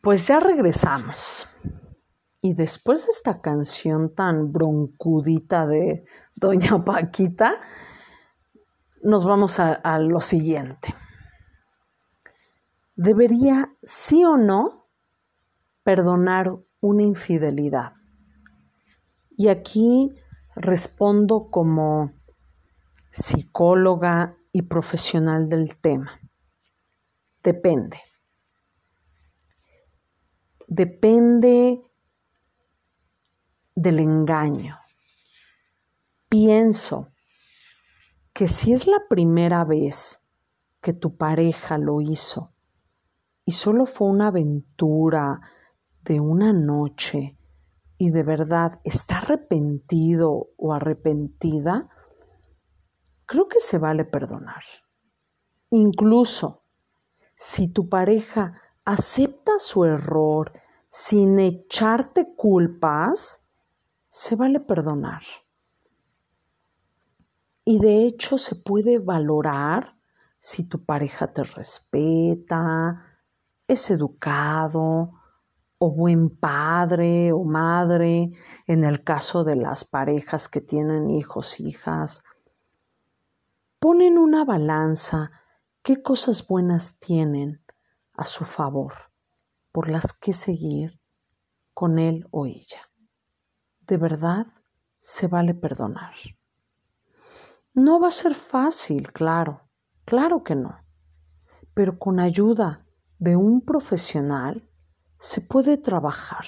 Pues ya regresamos. Y después de esta canción tan broncudita de Doña Paquita, nos vamos a, a lo siguiente. ¿Debería, sí o no, perdonar una infidelidad? Y aquí respondo como psicóloga y profesional del tema. Depende. Depende del engaño. Pienso que si es la primera vez que tu pareja lo hizo y solo fue una aventura de una noche y de verdad está arrepentido o arrepentida, creo que se vale perdonar. Incluso si tu pareja acepta su error sin echarte culpas, se vale perdonar. Y de hecho se puede valorar si tu pareja te respeta, es educado o buen padre o madre, en el caso de las parejas que tienen hijos, hijas. Ponen una balanza qué cosas buenas tienen a su favor por las que seguir con él o ella de verdad se vale perdonar. No va a ser fácil, claro, claro que no, pero con ayuda de un profesional se puede trabajar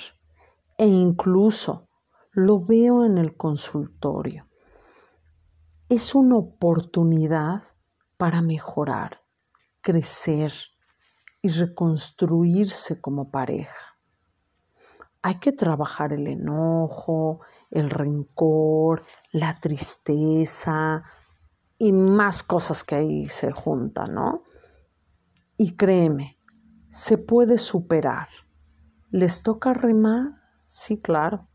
e incluso lo veo en el consultorio. Es una oportunidad para mejorar, crecer y reconstruirse como pareja hay que trabajar el enojo, el rencor, la tristeza y más cosas que ahí se juntan, ¿no? Y créeme, se puede superar. ¿Les toca remar? Sí, claro,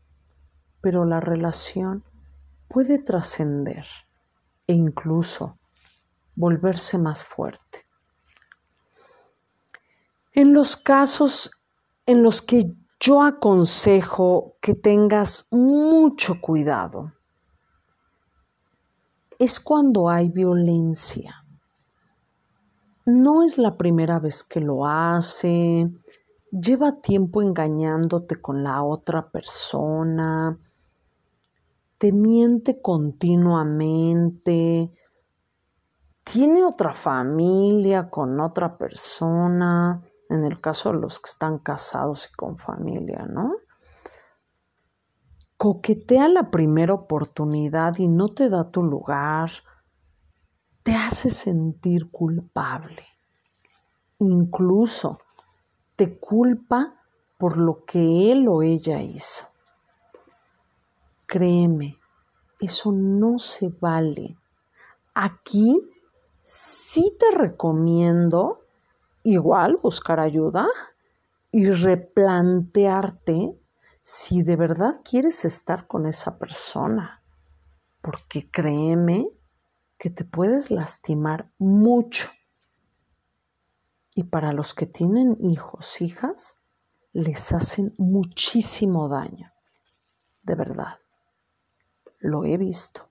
pero la relación puede trascender e incluso volverse más fuerte. En los casos en los que yo aconsejo que tengas mucho cuidado. Es cuando hay violencia. No es la primera vez que lo hace, lleva tiempo engañándote con la otra persona, te miente continuamente, tiene otra familia con otra persona en el caso de los que están casados y con familia, ¿no? Coquetea la primera oportunidad y no te da tu lugar, te hace sentir culpable. Incluso te culpa por lo que él o ella hizo. Créeme, eso no se vale. Aquí sí te recomiendo igual buscar ayuda y replantearte si de verdad quieres estar con esa persona. Porque créeme que te puedes lastimar mucho. Y para los que tienen hijos, hijas, les hacen muchísimo daño. De verdad. Lo he visto.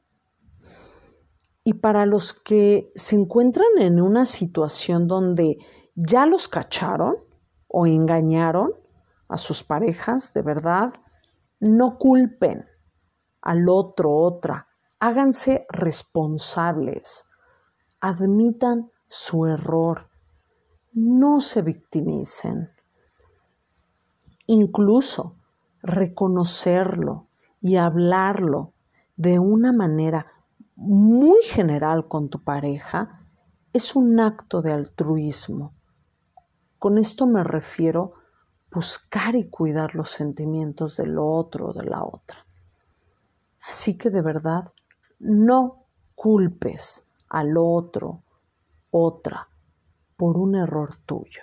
Y para los que se encuentran en una situación donde ya los cacharon o engañaron a sus parejas, de verdad, no culpen al otro, otra, háganse responsables, admitan su error, no se victimicen. Incluso reconocerlo y hablarlo de una manera muy general con tu pareja es un acto de altruismo con esto me refiero buscar y cuidar los sentimientos del otro o de la otra. Así que de verdad, no culpes al otro, otra, por un error tuyo,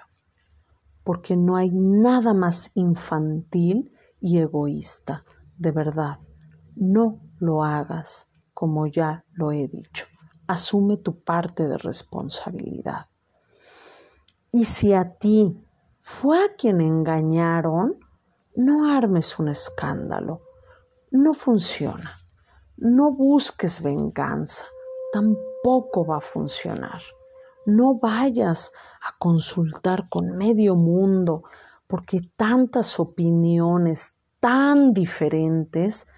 porque no hay nada más infantil y egoísta, de verdad. No lo hagas como ya lo he dicho. Asume tu parte de responsabilidad. Y si a ti fue a quien engañaron, no armes un escándalo. No funciona. No busques venganza. Tampoco va a funcionar. No vayas a consultar con medio mundo porque tantas opiniones tan diferentes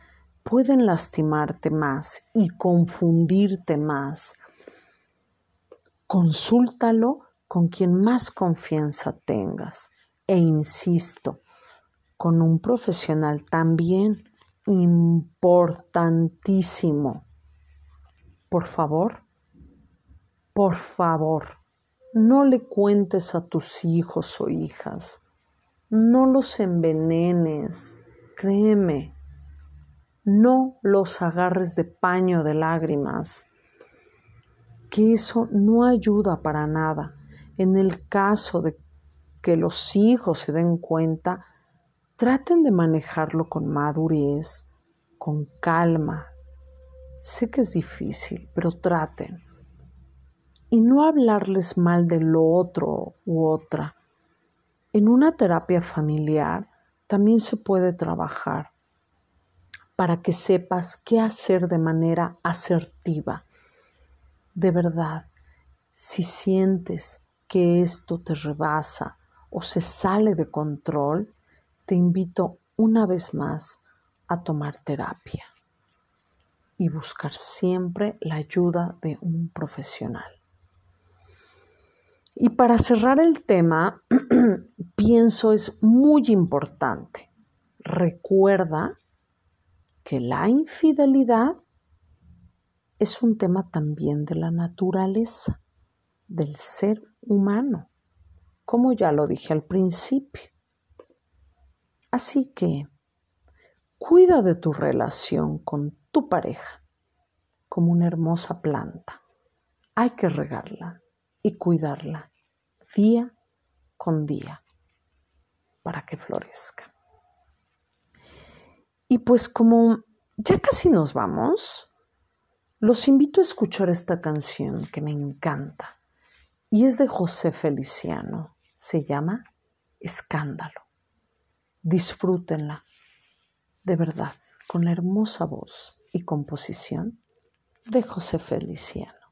pueden lastimarte más y confundirte más. Consúltalo con quien más confianza tengas. E insisto, con un profesional también importantísimo. Por favor, por favor, no le cuentes a tus hijos o hijas, no los envenenes, créeme, no los agarres de paño de lágrimas, que eso no ayuda para nada. En el caso de que los hijos se den cuenta, traten de manejarlo con madurez, con calma. Sé que es difícil, pero traten. Y no hablarles mal de lo otro u otra. En una terapia familiar también se puede trabajar para que sepas qué hacer de manera asertiva. De verdad, si sientes que esto te rebasa o se sale de control, te invito una vez más a tomar terapia y buscar siempre la ayuda de un profesional. Y para cerrar el tema, pienso es muy importante. Recuerda que la infidelidad es un tema también de la naturaleza, del ser humano, como ya lo dije al principio. Así que cuida de tu relación con tu pareja como una hermosa planta. Hay que regarla y cuidarla día con día para que florezca. Y pues como ya casi nos vamos, los invito a escuchar esta canción que me encanta y es de José Feliciano. Se llama Escándalo. Disfrútenla, de verdad, con la hermosa voz y composición de José Feliciano.